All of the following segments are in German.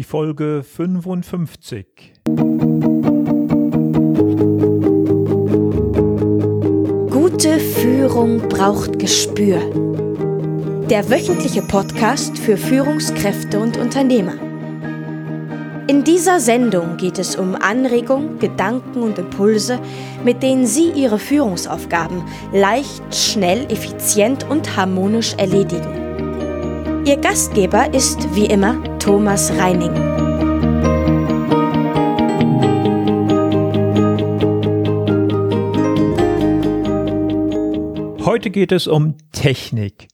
die Folge 55. Gute Führung braucht Gespür. Der wöchentliche Podcast für Führungskräfte und Unternehmer. In dieser Sendung geht es um Anregungen, Gedanken und Impulse, mit denen Sie Ihre Führungsaufgaben leicht, schnell, effizient und harmonisch erledigen. Ihr Gastgeber ist wie immer Thomas Reining. Heute geht es um Technik.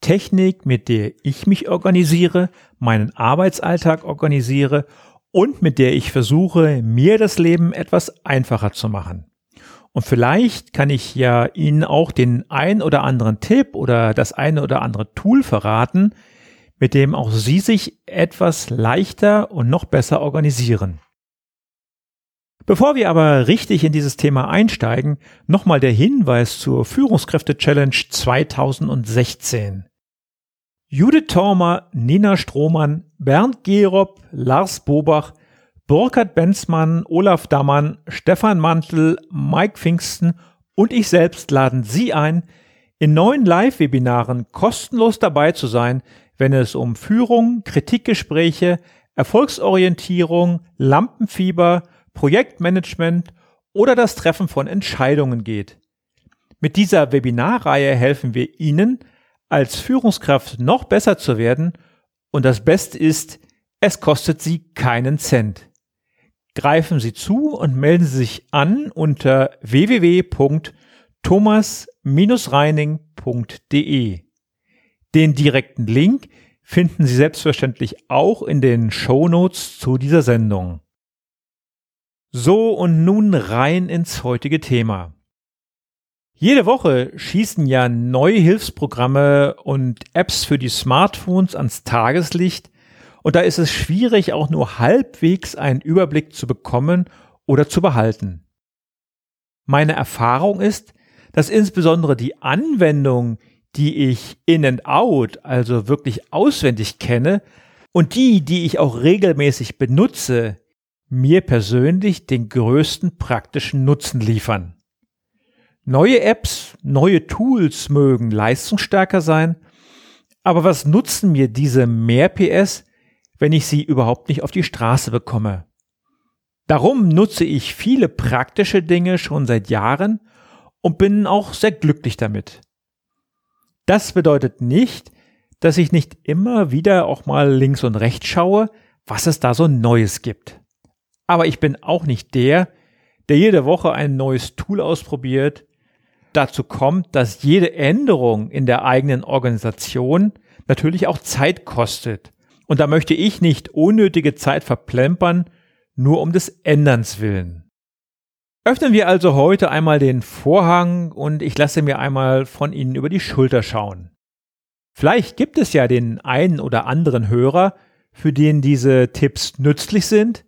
Technik, mit der ich mich organisiere, meinen Arbeitsalltag organisiere und mit der ich versuche, mir das Leben etwas einfacher zu machen. Und vielleicht kann ich ja Ihnen auch den ein oder anderen Tipp oder das eine oder andere Tool verraten, mit dem auch Sie sich etwas leichter und noch besser organisieren. Bevor wir aber richtig in dieses Thema einsteigen, nochmal der Hinweis zur Führungskräfte-Challenge 2016. Judith Thormer, Nina Strohmann, Bernd Gerob, Lars Bobach, Burkhard Benzmann, Olaf Dammann, Stefan Mantel, Mike Pfingsten und ich selbst laden Sie ein, in neuen Live-Webinaren kostenlos dabei zu sein, wenn es um Führung, Kritikgespräche, Erfolgsorientierung, Lampenfieber, Projektmanagement oder das Treffen von Entscheidungen geht. Mit dieser Webinarreihe helfen wir Ihnen, als Führungskraft noch besser zu werden und das Beste ist, es kostet Sie keinen Cent. Greifen Sie zu und melden Sie sich an unter www.thomas-reining.de. Den direkten Link finden Sie selbstverständlich auch in den Show Notes zu dieser Sendung. So und nun rein ins heutige Thema. Jede Woche schießen ja neue Hilfsprogramme und Apps für die Smartphones ans Tageslicht und da ist es schwierig, auch nur halbwegs einen Überblick zu bekommen oder zu behalten. Meine Erfahrung ist, dass insbesondere die Anwendung, die ich in and out, also wirklich auswendig kenne, und die, die ich auch regelmäßig benutze, mir persönlich den größten praktischen Nutzen liefern. Neue Apps, neue Tools mögen leistungsstärker sein, aber was nutzen mir diese mehr PS, wenn ich sie überhaupt nicht auf die Straße bekomme? Darum nutze ich viele praktische Dinge schon seit Jahren und bin auch sehr glücklich damit. Das bedeutet nicht, dass ich nicht immer wieder auch mal links und rechts schaue, was es da so Neues gibt. Aber ich bin auch nicht der, der jede Woche ein neues Tool ausprobiert, dazu kommt, dass jede Änderung in der eigenen Organisation natürlich auch Zeit kostet. Und da möchte ich nicht unnötige Zeit verplempern, nur um des Änderns willen. Öffnen wir also heute einmal den Vorhang und ich lasse mir einmal von Ihnen über die Schulter schauen. Vielleicht gibt es ja den einen oder anderen Hörer, für den diese Tipps nützlich sind.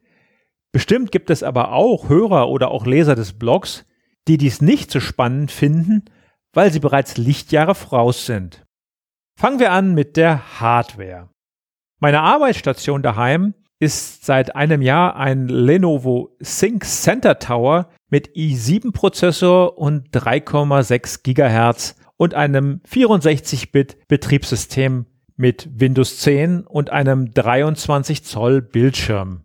Bestimmt gibt es aber auch Hörer oder auch Leser des Blogs, die dies nicht so spannend finden, weil sie bereits Lichtjahre voraus sind. Fangen wir an mit der Hardware. Meine Arbeitsstation daheim ist seit einem Jahr ein Lenovo Sync Center Tower mit i7 Prozessor und 3,6 Gigahertz und einem 64-Bit Betriebssystem mit Windows 10 und einem 23 Zoll Bildschirm.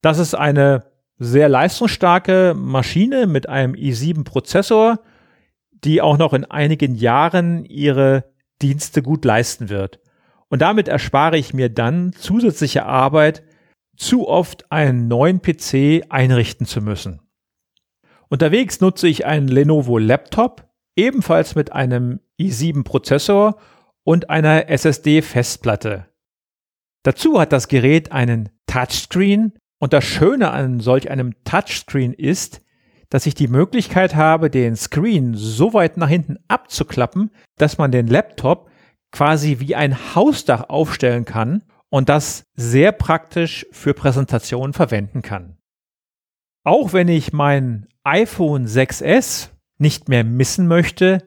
Das ist eine sehr leistungsstarke Maschine mit einem i7-Prozessor, die auch noch in einigen Jahren ihre Dienste gut leisten wird. Und damit erspare ich mir dann zusätzliche Arbeit, zu oft einen neuen PC einrichten zu müssen. Unterwegs nutze ich einen Lenovo Laptop, ebenfalls mit einem i7-Prozessor und einer SSD-Festplatte. Dazu hat das Gerät einen Touchscreen und das Schöne an solch einem Touchscreen ist, dass ich die Möglichkeit habe, den Screen so weit nach hinten abzuklappen, dass man den Laptop quasi wie ein Hausdach aufstellen kann und das sehr praktisch für Präsentationen verwenden kann. Auch wenn ich mein iPhone 6S nicht mehr missen möchte,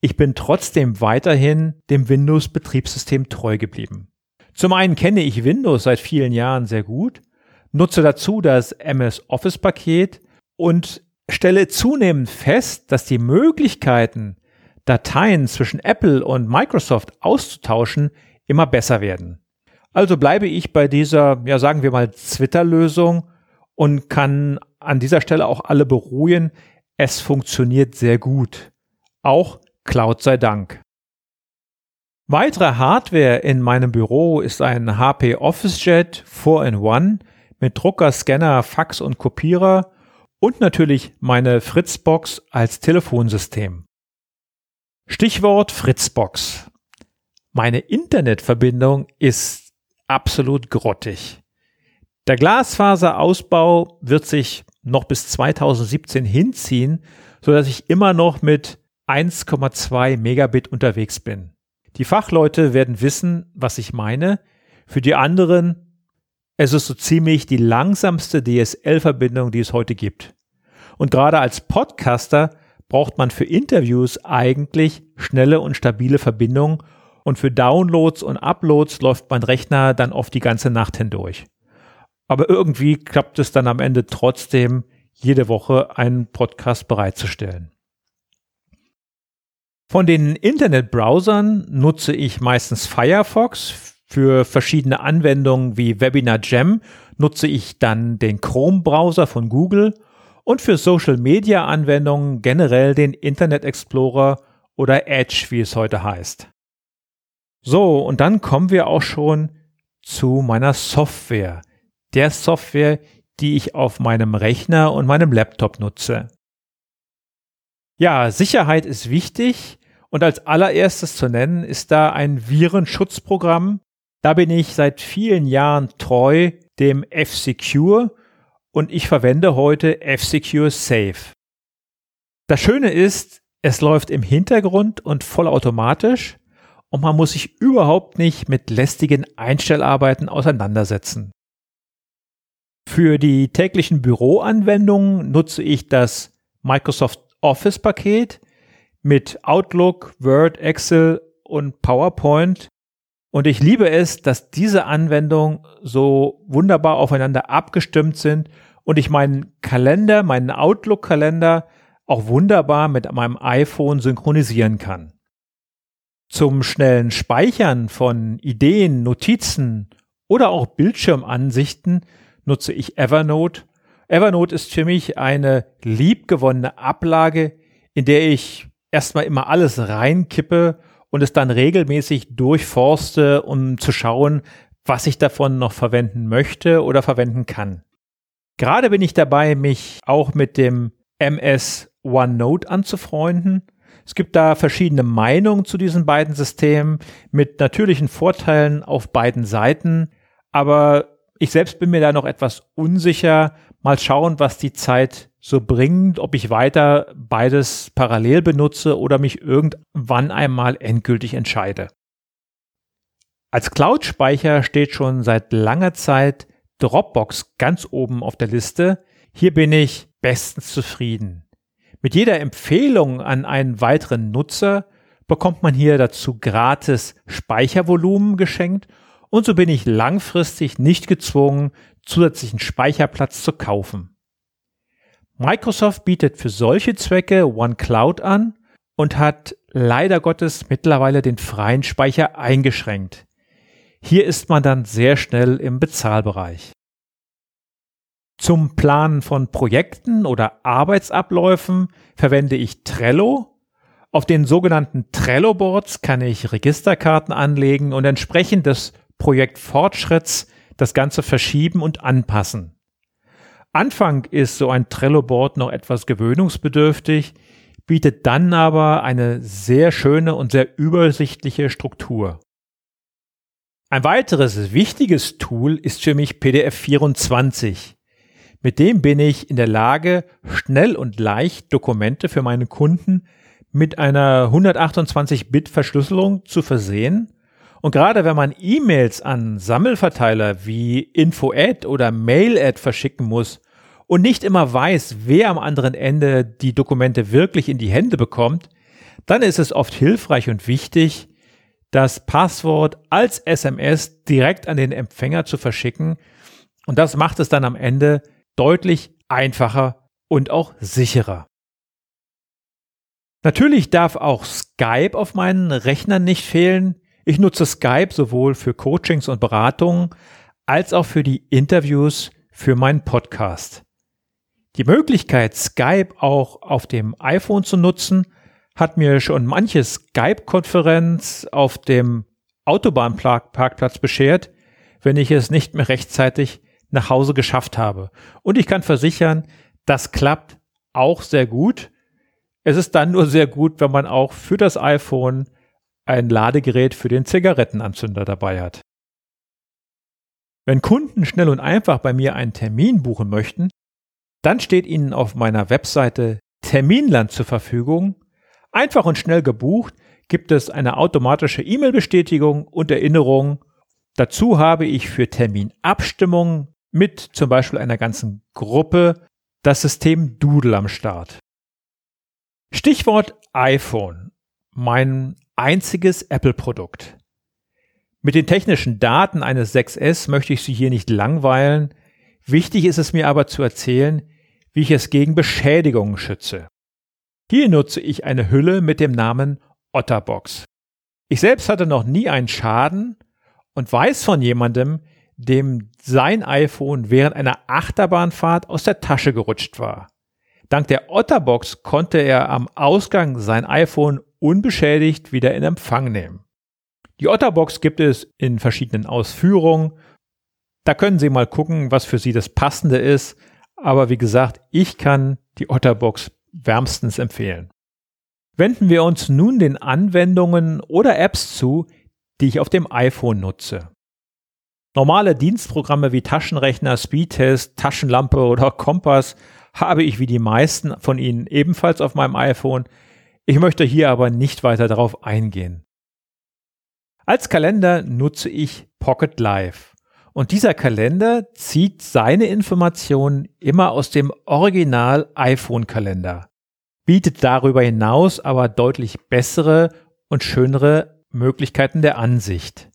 ich bin trotzdem weiterhin dem Windows-Betriebssystem treu geblieben. Zum einen kenne ich Windows seit vielen Jahren sehr gut, nutze dazu das MS Office Paket und stelle zunehmend fest, dass die Möglichkeiten, Dateien zwischen Apple und Microsoft auszutauschen, immer besser werden. Also bleibe ich bei dieser, ja sagen wir mal, Twitter-Lösung und kann an dieser Stelle auch alle beruhigen, es funktioniert sehr gut. Auch Cloud sei Dank. Weitere Hardware in meinem Büro ist ein HP OfficeJet 4-in-1 mit Drucker, Scanner, Fax und Kopierer und natürlich meine Fritzbox als Telefonsystem. Stichwort Fritzbox. Meine Internetverbindung ist absolut grottig. Der Glasfaserausbau wird sich noch bis 2017 hinziehen, so dass ich immer noch mit 1,2 Megabit unterwegs bin. Die Fachleute werden wissen, was ich meine. Für die anderen, es ist so ziemlich die langsamste DSL-Verbindung, die es heute gibt. Und gerade als Podcaster braucht man für Interviews eigentlich schnelle und stabile Verbindungen und für Downloads und Uploads läuft mein Rechner dann oft die ganze Nacht hindurch. Aber irgendwie klappt es dann am Ende trotzdem, jede Woche einen Podcast bereitzustellen. Von den Internetbrowsern nutze ich meistens Firefox. Für verschiedene Anwendungen wie Webinar Jam nutze ich dann den Chrome-Browser von Google und für Social-Media-Anwendungen generell den Internet Explorer oder Edge, wie es heute heißt. So, und dann kommen wir auch schon zu meiner Software. Der Software, die ich auf meinem Rechner und meinem Laptop nutze. Ja, Sicherheit ist wichtig und als allererstes zu nennen ist da ein Virenschutzprogramm. Da bin ich seit vielen Jahren treu dem F-Secure und ich verwende heute F-Secure Safe. Das Schöne ist, es läuft im Hintergrund und vollautomatisch und man muss sich überhaupt nicht mit lästigen Einstellarbeiten auseinandersetzen. Für die täglichen Büroanwendungen nutze ich das Microsoft Office Paket mit Outlook, Word, Excel und PowerPoint. Und ich liebe es, dass diese Anwendungen so wunderbar aufeinander abgestimmt sind und ich meinen Kalender, meinen Outlook-Kalender auch wunderbar mit meinem iPhone synchronisieren kann. Zum schnellen Speichern von Ideen, Notizen oder auch Bildschirmansichten nutze ich Evernote. Evernote ist für mich eine liebgewonnene Ablage, in der ich erstmal immer alles reinkippe und es dann regelmäßig durchforste, um zu schauen, was ich davon noch verwenden möchte oder verwenden kann. Gerade bin ich dabei, mich auch mit dem MS OneNote anzufreunden. Es gibt da verschiedene Meinungen zu diesen beiden Systemen mit natürlichen Vorteilen auf beiden Seiten, aber ich selbst bin mir da noch etwas unsicher. Mal schauen, was die Zeit so bringt, ob ich weiter beides parallel benutze oder mich irgendwann einmal endgültig entscheide. Als Cloud-Speicher steht schon seit langer Zeit Dropbox ganz oben auf der Liste. Hier bin ich bestens zufrieden. Mit jeder Empfehlung an einen weiteren Nutzer bekommt man hier dazu gratis Speichervolumen geschenkt und so bin ich langfristig nicht gezwungen, zusätzlichen Speicherplatz zu kaufen. Microsoft bietet für solche Zwecke OneCloud an und hat leider Gottes mittlerweile den freien Speicher eingeschränkt. Hier ist man dann sehr schnell im Bezahlbereich. Zum Planen von Projekten oder Arbeitsabläufen verwende ich Trello. Auf den sogenannten Trello-Boards kann ich Registerkarten anlegen und entsprechend des Projektfortschritts das Ganze verschieben und anpassen. Anfang ist so ein Trello-Board noch etwas gewöhnungsbedürftig, bietet dann aber eine sehr schöne und sehr übersichtliche Struktur. Ein weiteres wichtiges Tool ist für mich PDF 24. Mit dem bin ich in der Lage, schnell und leicht Dokumente für meine Kunden mit einer 128-Bit-Verschlüsselung zu versehen und gerade wenn man E-Mails an Sammelverteiler wie InfoAd oder MailAd verschicken muss und nicht immer weiß, wer am anderen Ende die Dokumente wirklich in die Hände bekommt, dann ist es oft hilfreich und wichtig, das Passwort als SMS direkt an den Empfänger zu verschicken. Und das macht es dann am Ende deutlich einfacher und auch sicherer. Natürlich darf auch Skype auf meinen Rechnern nicht fehlen. Ich nutze Skype sowohl für Coachings und Beratungen als auch für die Interviews für meinen Podcast. Die Möglichkeit, Skype auch auf dem iPhone zu nutzen, hat mir schon manche Skype-Konferenz auf dem Autobahnparkplatz beschert, wenn ich es nicht mehr rechtzeitig nach Hause geschafft habe. Und ich kann versichern, das klappt auch sehr gut. Es ist dann nur sehr gut, wenn man auch für das iPhone ein Ladegerät für den Zigarettenanzünder dabei hat. Wenn Kunden schnell und einfach bei mir einen Termin buchen möchten, dann steht ihnen auf meiner Webseite Terminland zur Verfügung. Einfach und schnell gebucht gibt es eine automatische E-Mail-Bestätigung und Erinnerung. Dazu habe ich für Terminabstimmungen mit zum Beispiel einer ganzen Gruppe das System Doodle am Start. Stichwort iPhone. Mein einziges Apple-Produkt. Mit den technischen Daten eines 6S möchte ich Sie hier nicht langweilen. Wichtig ist es mir aber zu erzählen, wie ich es gegen Beschädigungen schütze. Hier nutze ich eine Hülle mit dem Namen Otterbox. Ich selbst hatte noch nie einen Schaden und weiß von jemandem, dem sein iPhone während einer Achterbahnfahrt aus der Tasche gerutscht war. Dank der Otterbox konnte er am Ausgang sein iPhone unbeschädigt wieder in Empfang nehmen. Die Otterbox gibt es in verschiedenen Ausführungen. Da können Sie mal gucken, was für Sie das Passende ist. Aber wie gesagt, ich kann die Otterbox wärmstens empfehlen. Wenden wir uns nun den Anwendungen oder Apps zu, die ich auf dem iPhone nutze. Normale Dienstprogramme wie Taschenrechner, Speedtest, Taschenlampe oder Kompass habe ich wie die meisten von Ihnen ebenfalls auf meinem iPhone. Ich möchte hier aber nicht weiter darauf eingehen. Als Kalender nutze ich Pocket Live. Und dieser Kalender zieht seine Informationen immer aus dem Original iPhone-Kalender, bietet darüber hinaus aber deutlich bessere und schönere Möglichkeiten der Ansicht.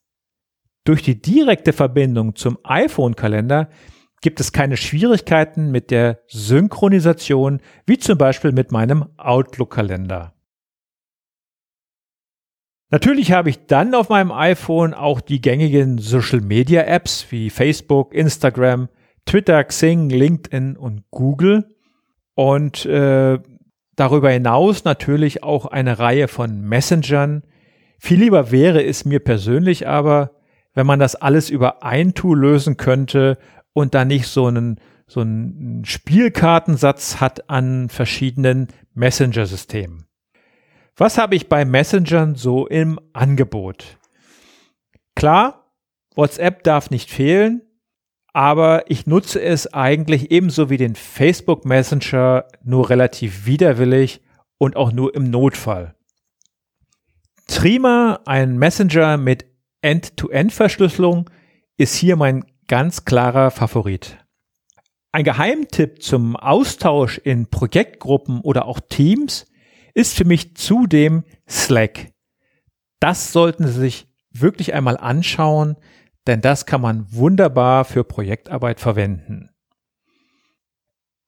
Durch die direkte Verbindung zum iPhone-Kalender gibt es keine Schwierigkeiten mit der Synchronisation, wie zum Beispiel mit meinem Outlook-Kalender. Natürlich habe ich dann auf meinem iPhone auch die gängigen Social-Media-Apps wie Facebook, Instagram, Twitter, Xing, LinkedIn und Google. Und äh, darüber hinaus natürlich auch eine Reihe von Messengern. Viel lieber wäre es mir persönlich aber, wenn man das alles über ein Tool lösen könnte und da nicht so einen, so einen Spielkartensatz hat an verschiedenen Messenger-Systemen. Was habe ich bei Messengern so im Angebot? Klar, WhatsApp darf nicht fehlen, aber ich nutze es eigentlich ebenso wie den Facebook Messenger nur relativ widerwillig und auch nur im Notfall. Trima, ein Messenger mit End-to-End-Verschlüsselung ist hier mein ganz klarer Favorit. Ein Geheimtipp zum Austausch in Projektgruppen oder auch Teams ist für mich zudem Slack. Das sollten Sie sich wirklich einmal anschauen, denn das kann man wunderbar für Projektarbeit verwenden.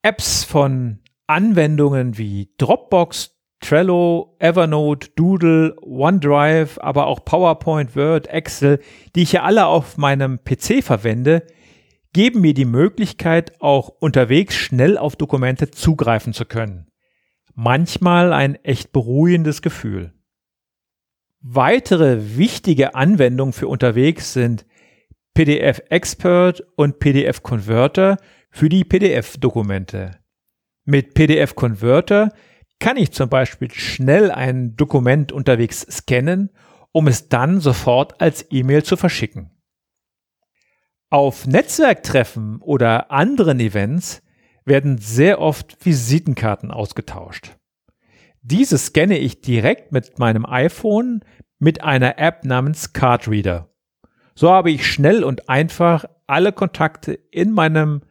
Apps von Anwendungen wie Dropbox, Trello, Evernote, Doodle, OneDrive, aber auch PowerPoint, Word, Excel, die ich ja alle auf meinem PC verwende, geben mir die Möglichkeit, auch unterwegs schnell auf Dokumente zugreifen zu können. Manchmal ein echt beruhigendes Gefühl. Weitere wichtige Anwendungen für unterwegs sind PDF Expert und PDF Converter für die PDF-Dokumente. Mit PDF Converter kann ich zum Beispiel schnell ein Dokument unterwegs scannen, um es dann sofort als E-Mail zu verschicken. Auf Netzwerktreffen oder anderen Events werden sehr oft Visitenkarten ausgetauscht. Diese scanne ich direkt mit meinem iPhone mit einer App namens Cardreader. So habe ich schnell und einfach alle Kontakte in meinem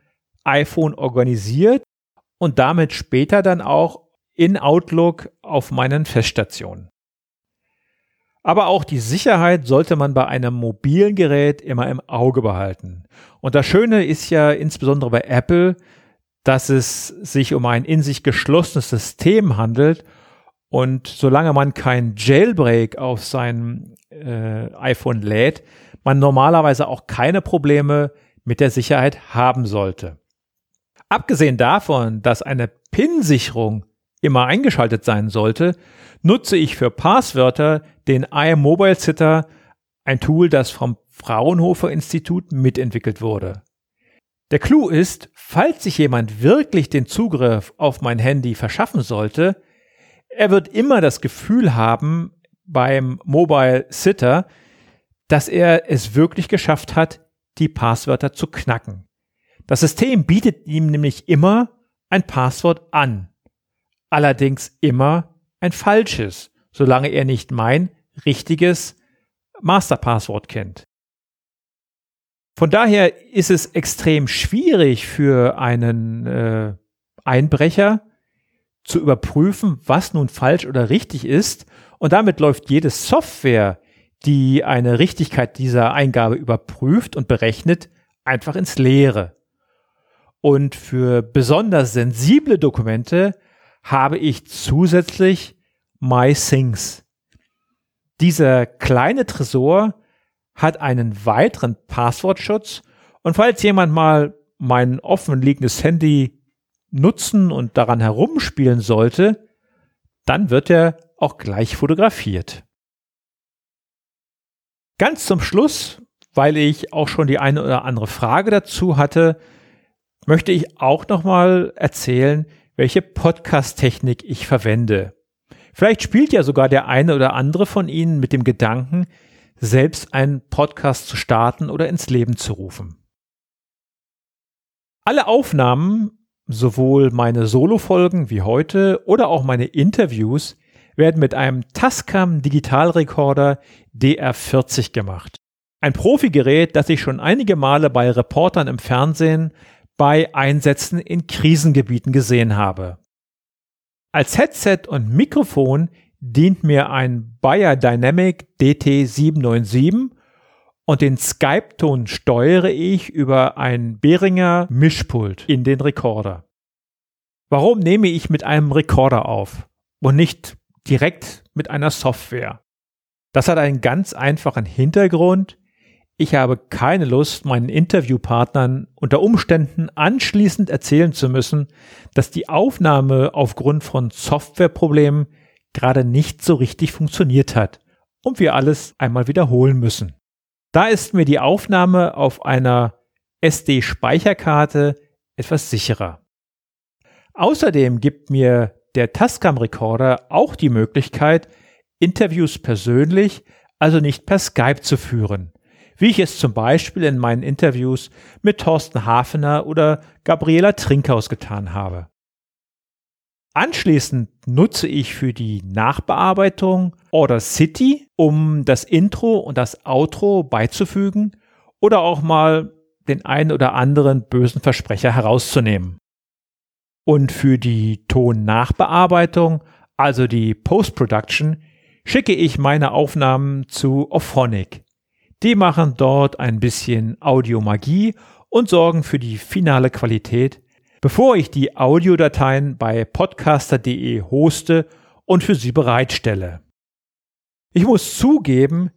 iPhone organisiert und damit später dann auch in Outlook auf meinen Feststationen. Aber auch die Sicherheit sollte man bei einem mobilen Gerät immer im Auge behalten. Und das Schöne ist ja insbesondere bei Apple, dass es sich um ein in sich geschlossenes System handelt und solange man kein Jailbreak auf sein äh, iPhone lädt, man normalerweise auch keine Probleme mit der Sicherheit haben sollte. Abgesehen davon, dass eine PIN-Sicherung immer eingeschaltet sein sollte, nutze ich für Passwörter den iMobile Sitter, ein Tool, das vom Fraunhofer Institut mitentwickelt wurde. Der Clou ist, falls sich jemand wirklich den Zugriff auf mein Handy verschaffen sollte, er wird immer das Gefühl haben beim Mobile Sitter, dass er es wirklich geschafft hat, die Passwörter zu knacken. Das System bietet ihm nämlich immer ein Passwort an. Allerdings immer ein falsches, solange er nicht mein richtiges Masterpasswort kennt. Von daher ist es extrem schwierig für einen äh, Einbrecher zu überprüfen, was nun falsch oder richtig ist. Und damit läuft jede Software, die eine Richtigkeit dieser Eingabe überprüft und berechnet, einfach ins Leere. Und für besonders sensible Dokumente habe ich zusätzlich MyThings. Dieser kleine Tresor hat einen weiteren Passwortschutz und falls jemand mal mein offen liegendes Handy nutzen und daran herumspielen sollte, dann wird er auch gleich fotografiert. Ganz zum Schluss, weil ich auch schon die eine oder andere Frage dazu hatte, möchte ich auch nochmal erzählen, welche Podcast-Technik ich verwende. Vielleicht spielt ja sogar der eine oder andere von Ihnen mit dem Gedanken, selbst einen Podcast zu starten oder ins Leben zu rufen. Alle Aufnahmen, sowohl meine Solo-Folgen wie heute oder auch meine Interviews, werden mit einem Tascam Digitalrekorder DR40 gemacht. Ein Profigerät, das ich schon einige Male bei Reportern im Fernsehen bei Einsätzen in Krisengebieten gesehen habe. Als Headset und Mikrofon dient mir ein Bayer Dynamic DT797 und den Skype-Ton steuere ich über ein Behringer Mischpult in den Rekorder. Warum nehme ich mit einem Rekorder auf und nicht direkt mit einer Software? Das hat einen ganz einfachen Hintergrund. Ich habe keine Lust, meinen Interviewpartnern unter Umständen anschließend erzählen zu müssen, dass die Aufnahme aufgrund von Softwareproblemen gerade nicht so richtig funktioniert hat und wir alles einmal wiederholen müssen. Da ist mir die Aufnahme auf einer SD-Speicherkarte etwas sicherer. Außerdem gibt mir der Tascam Recorder auch die Möglichkeit, Interviews persönlich, also nicht per Skype zu führen, wie ich es zum Beispiel in meinen Interviews mit Thorsten Hafener oder Gabriela Trinkhaus getan habe. Anschließend nutze ich für die Nachbearbeitung Order City, um das Intro und das Outro beizufügen oder auch mal den einen oder anderen bösen Versprecher herauszunehmen. Und für die Tonnachbearbeitung, also die Post-Production, schicke ich meine Aufnahmen zu Ophonic. Die machen dort ein bisschen Audiomagie und sorgen für die finale Qualität bevor ich die Audiodateien bei podcaster.de hoste und für Sie bereitstelle. Ich muss zugeben,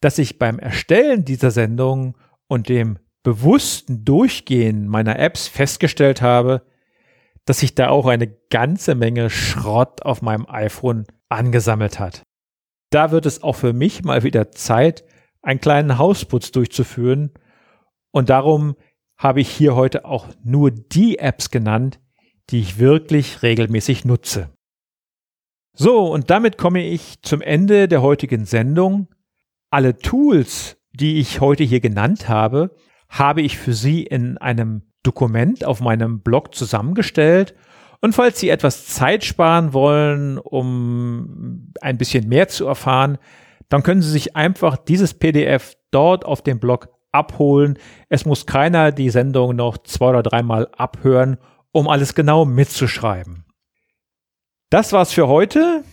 dass ich beim Erstellen dieser Sendung und dem bewussten Durchgehen meiner Apps festgestellt habe, dass sich da auch eine ganze Menge Schrott auf meinem iPhone angesammelt hat. Da wird es auch für mich mal wieder Zeit, einen kleinen Hausputz durchzuführen und darum habe ich hier heute auch nur die Apps genannt, die ich wirklich regelmäßig nutze. So, und damit komme ich zum Ende der heutigen Sendung. Alle Tools, die ich heute hier genannt habe, habe ich für Sie in einem Dokument auf meinem Blog zusammengestellt. Und falls Sie etwas Zeit sparen wollen, um ein bisschen mehr zu erfahren, dann können Sie sich einfach dieses PDF dort auf dem Blog abholen. Es muss keiner die Sendung noch zwei oder dreimal abhören, um alles genau mitzuschreiben. Das war's für heute.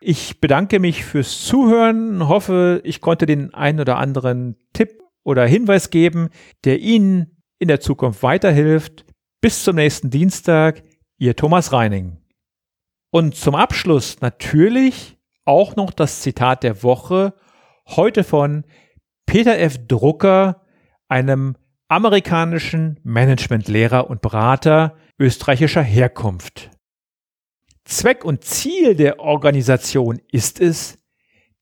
Ich bedanke mich fürs Zuhören, hoffe, ich konnte den einen oder anderen Tipp oder Hinweis geben, der Ihnen in der Zukunft weiterhilft. Bis zum nächsten Dienstag, Ihr Thomas Reining. Und zum Abschluss natürlich auch noch das Zitat der Woche, heute von Peter F. Drucker, einem amerikanischen Managementlehrer und Berater österreichischer Herkunft. Zweck und Ziel der Organisation ist es,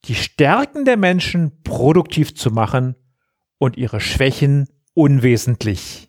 die Stärken der Menschen produktiv zu machen und ihre Schwächen unwesentlich.